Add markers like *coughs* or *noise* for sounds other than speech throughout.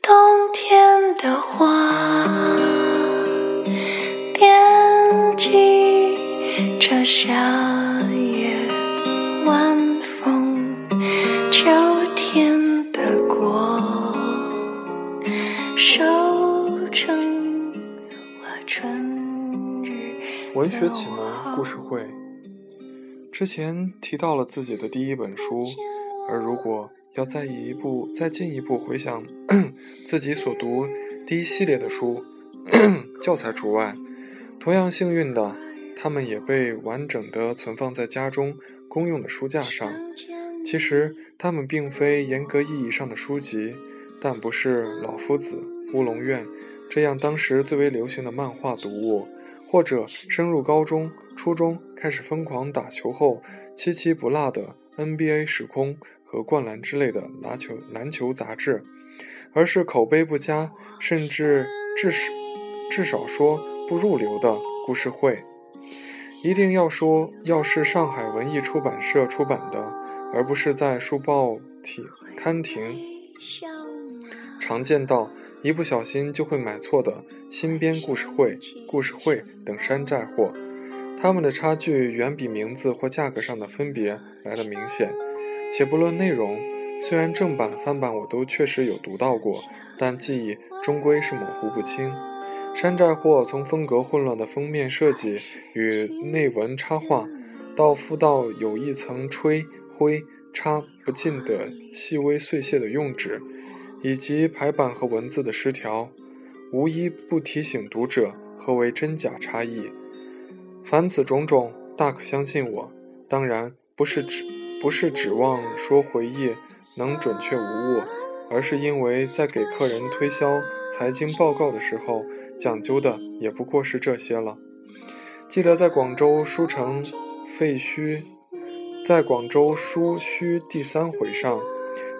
冬天的花惦记着夏夜文学启蒙故事会之前提到了自己的第一本书，而如果要再一步、再进一步回想 *coughs* 自己所读第一系列的书，*coughs* 教材除外，同样幸运的，他们也被完整的存放在家中公用的书架上。其实，他们并非严格意义上的书籍，但不是老夫子、乌龙院这样当时最为流行的漫画读物，或者升入高中、初中开始疯狂打球后七七不落的 NBA 时空。和灌篮之类的篮球篮球杂志，而是口碑不佳，甚至至少至少说不入流的故事会。一定要说，要是上海文艺出版社出版的，而不是在书报体刊亭常见到一不小心就会买错的新编故事会、故事会等山寨货，他们的差距远比名字或价格上的分别来的明显。且不论内容，虽然正版、翻版我都确实有读到过，但记忆终归是模糊不清。山寨货从风格混乱的封面设计与内文插画，到附到有一层吹灰插不尽的细微碎屑的用纸，以及排版和文字的失调，无一不提醒读者何为真假差异。凡此种种，大可相信我。当然，不是指。不是指望说回忆能准确无误，而是因为在给客人推销财经报告的时候，讲究的也不过是这些了。记得在广州书城废墟，在广州书墟第三回上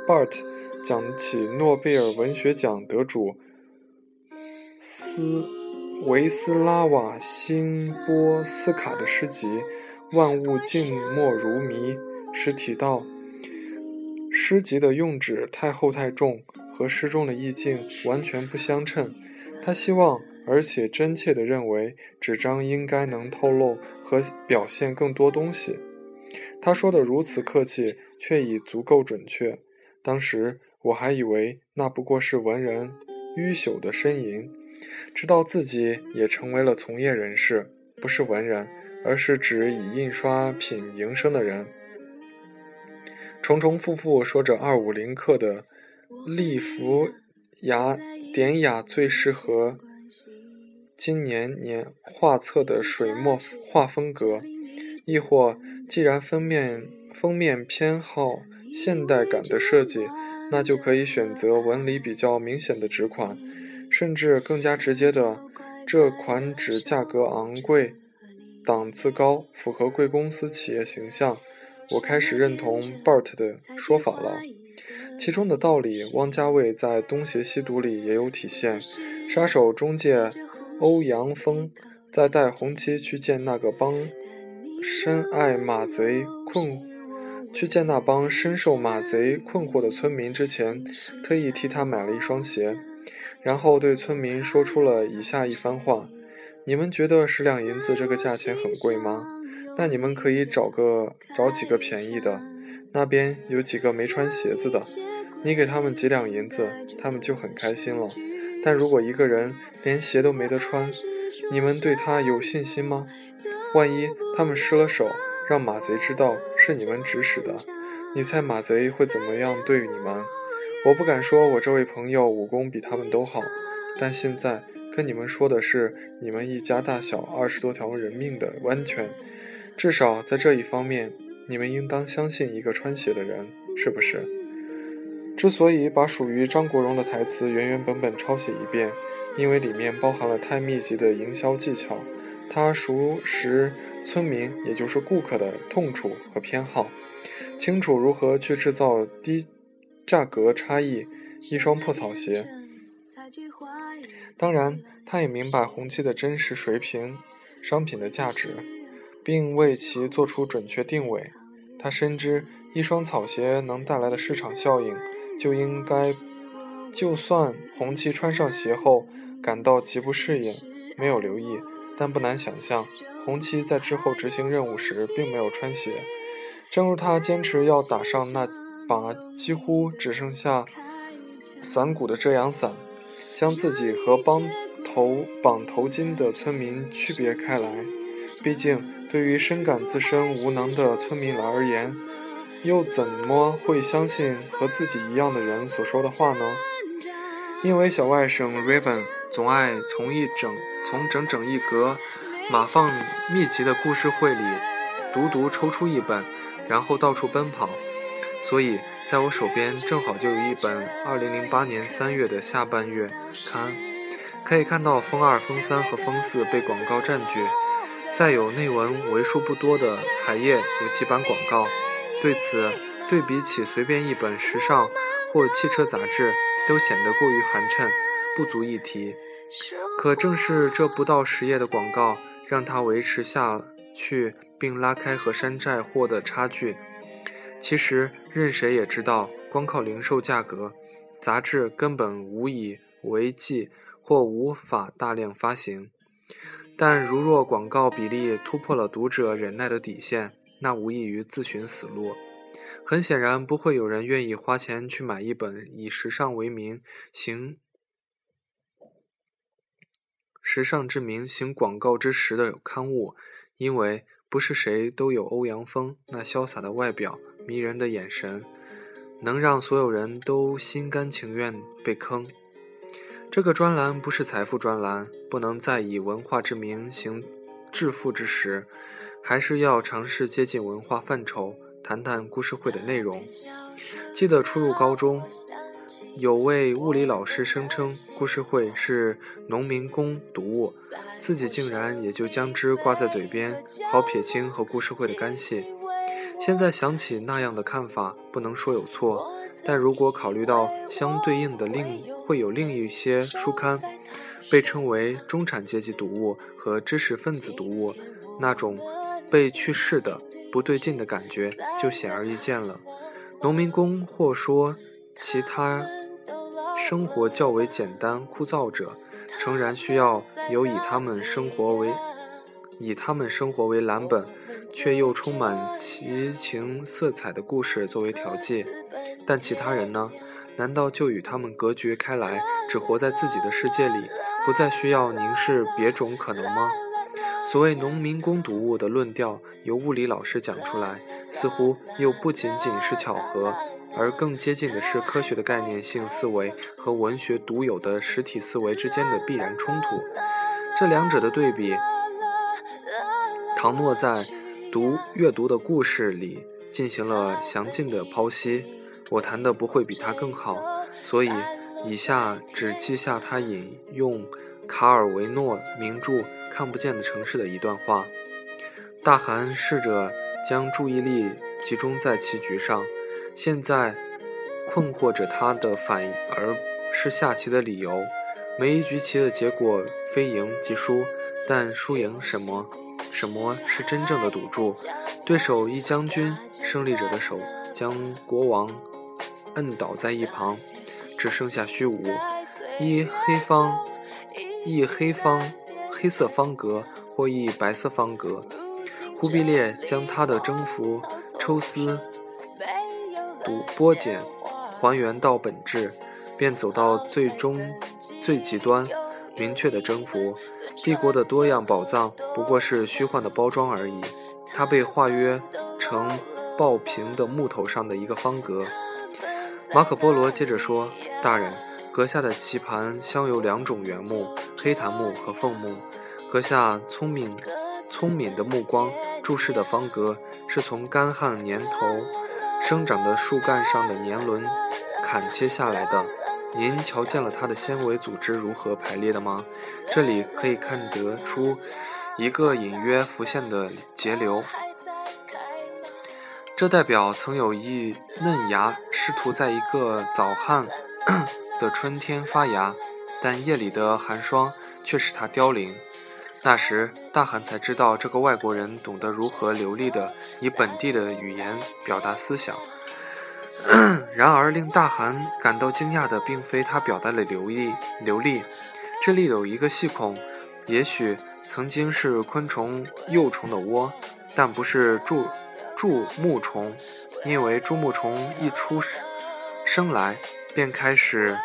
，Bart 讲起诺贝尔文学奖得主斯维斯拉瓦辛波斯卡的诗集《万物静默如谜》。时提到诗集的用纸太厚太重，和诗中的意境完全不相称。他希望，而且真切地认为，纸张应该能透露和表现更多东西。他说的如此客气，却已足够准确。当时我还以为那不过是文人迂朽的呻吟，直到自己也成为了从业人士，不是文人，而是指以印刷品营生的人。重重复复说着二五零克的利福雅典雅最适合今年年画册的水墨画风格，亦或既然封面封面偏好现代感的设计，那就可以选择纹理比较明显的纸款，甚至更加直接的这款纸价格昂贵，档次高，符合贵公司企业形象。我开始认同 Bart 的说法了，其中的道理，汪家卫在《东邪西毒》里也有体现。杀手中介欧阳锋在带红七去见那个帮深爱马贼困，去见那帮深受马贼困惑的村民之前，特意替他买了一双鞋，然后对村民说出了以下一番话：“你们觉得十两银子这个价钱很贵吗？”那你们可以找个找几个便宜的，那边有几个没穿鞋子的，你给他们几两银子，他们就很开心了。但如果一个人连鞋都没得穿，你们对他有信心吗？万一他们失了手，让马贼知道是你们指使的，你猜马贼会怎么样对你们？我不敢说我这位朋友武功比他们都好，但现在跟你们说的是你们一家大小二十多条人命的安全。至少在这一方面，你们应当相信一个穿鞋的人，是不是？之所以把属于张国荣的台词原原本本抄写一遍，因为里面包含了太密集的营销技巧。他熟识村民，也就是顾客的痛处和偏好，清楚如何去制造低价格差异。一双破草鞋，当然，他也明白红漆的真实水平、商品的价值，并为其做出准确定位。他深知一双草鞋能带来的市场效应，就应该，就算红漆穿上鞋后感到极不适应，没有留意，但不难想象，红七在之后执行任务时并没有穿鞋。正如他坚持要打上那把几乎只剩下伞骨的遮阳伞，将自己和帮头绑头巾的村民区别开来。毕竟，对于深感自身无能的村民来而言，又怎么会相信和自己一样的人所说的话呢？因为小外甥 Raven 总爱从一整从整整一格码放密集的故事会里独独抽出一本。然后到处奔跑，所以在我手边正好就有一本2008年3月的下半月刊，可以看到封二、封三和封四被广告占据，再有内文为数不多的彩页有几版广告。对此，对比起随便一本时尚或汽车杂志，都显得过于寒碜，不足一提。可正是这不到十页的广告，让他维持下去。并拉开和山寨货的差距。其实，任谁也知道，光靠零售价格，杂志根本无以为继或无法大量发行。但如若广告比例突破了读者忍耐的底线，那无异于自寻死路。很显然，不会有人愿意花钱去买一本以时尚为名行时尚之名行广告之实的刊物，因为。不是谁都有欧阳锋那潇洒的外表、迷人的眼神，能让所有人都心甘情愿被坑。这个专栏不是财富专栏，不能再以文化之名行致富之实，还是要尝试接近文化范畴，谈谈故事会的内容。记得初入高中。有位物理老师声称故事会是农民工读物，自己竟然也就将之挂在嘴边，好撇清和故事会的干系。现在想起那样的看法，不能说有错，但如果考虑到相对应的另会有另一些书刊被称为中产阶级读物和知识分子读物，那种被去世的不对劲的感觉就显而易见了。农民工或说。其他生活较为简单枯燥者，诚然需要有以他们生活为以他们生活为蓝本，却又充满奇情色彩的故事作为调剂。但其他人呢？难道就与他们隔绝开来，只活在自己的世界里，不再需要凝视别种可能吗？所谓农民工读物的论调，由物理老师讲出来，似乎又不仅仅是巧合。而更接近的是科学的概念性思维和文学独有的实体思维之间的必然冲突。这两者的对比，唐诺在读阅读的故事里进行了详尽的剖析。我谈的不会比他更好，所以以下只记下他引用卡尔维诺名著《看不见的城市》的一段话。大韩试着将注意力集中在棋局上。现在困惑着他的反而是下棋的理由。每一局棋的结果非赢即输，但输赢什么？什么是真正的赌注？对手一将军，胜利者的手将国王摁倒在一旁，只剩下虚无。一黑方，一黑方，黑色方格或一白色方格。忽必烈将他的征服抽丝。读剥减，还原到本质，便走到最终最极端，明确的征服。帝国的多样宝藏不过是虚幻的包装而已。它被化约成爆平的木头上的一个方格。马可波罗接着说：“大人，阁下的棋盘镶有两种原木：黑檀木和凤木。阁下聪明聪明的目光注视的方格，是从干旱年头。”生长的树干上的年轮砍切下来的，您瞧见了它的纤维组织如何排列的吗？这里可以看得出一个隐约浮现的节流，这代表曾有一嫩芽试图在一个早旱的春天发芽，但夜里的寒霜却使它凋零。那时，大汗才知道这个外国人懂得如何流利地以本地的语言表达思想。*coughs* 然而，令大汗感到惊讶的，并非他表达的流利流利。这里有一个细孔，也许曾经是昆虫幼虫的窝，但不是蛀蛀木虫，因为蛀木虫一出生来便开始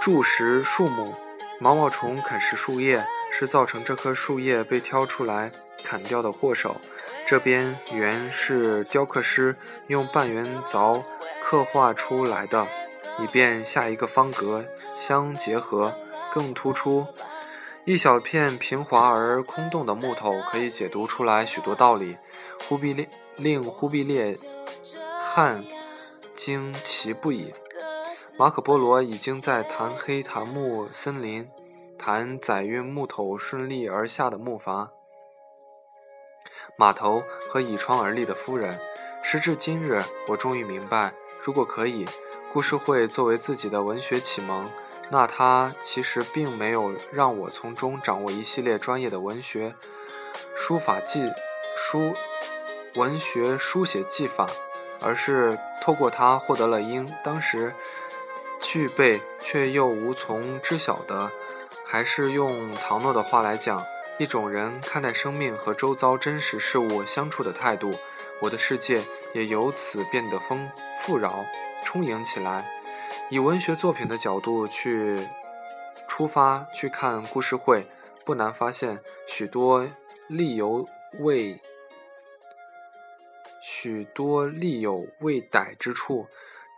蛀食树木，毛毛虫啃食树叶。是造成这棵树叶被挑出来砍掉的祸首。这边圆是雕刻师用半圆凿刻画出来的，以便下一个方格相结合更突出。一小片平滑而空洞的木头可以解读出来许多道理，忽必烈令忽必烈汗惊奇不已。马可波罗已经在谈黑檀木森林。谈载运木头顺利而下的木筏、码头和倚窗而立的夫人。时至今日，我终于明白，如果可以，故事会作为自己的文学启蒙，那它其实并没有让我从中掌握一系列专业的文学书法技书、文学书写技法，而是透过它获得了因当时具备却又无从知晓的。还是用唐诺的话来讲，一种人看待生命和周遭真实事物相处的态度，我的世界也由此变得丰富饶、充盈起来。以文学作品的角度去出发去看故事会，不难发现许多力有未许多力有未逮之处，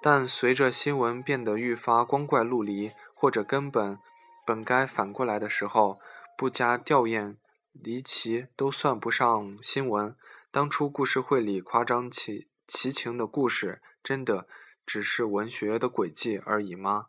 但随着新闻变得愈发光怪陆离，或者根本。本该反过来的时候，不加吊唁离奇都算不上新闻。当初故事会里夸张其奇情的故事，真的只是文学的轨迹而已吗？